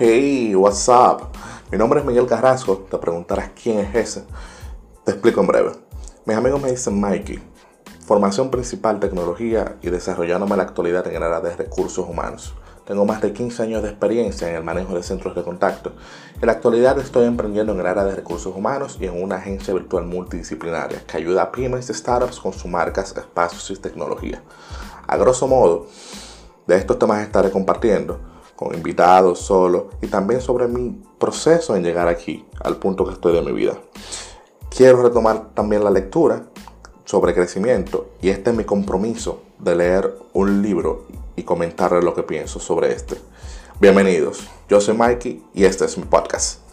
Hey, what's up? Mi nombre es Miguel Carrasco. Te preguntarás quién es ese. Te explico en breve. Mis amigos me dicen Mikey. Formación principal, tecnología y desarrollándome en la actualidad en el área de recursos humanos. Tengo más de 15 años de experiencia en el manejo de centros de contacto. En la actualidad estoy emprendiendo en el área de recursos humanos y en una agencia virtual multidisciplinaria que ayuda a pymes y startups con sus marcas, espacios y tecnología. A grosso modo, de estos temas estaré compartiendo con invitados, solo y también sobre mi proceso en llegar aquí, al punto que estoy de mi vida. Quiero retomar también la lectura sobre crecimiento y este es mi compromiso de leer un libro y comentarle lo que pienso sobre este. Bienvenidos, yo soy Mikey y este es mi podcast.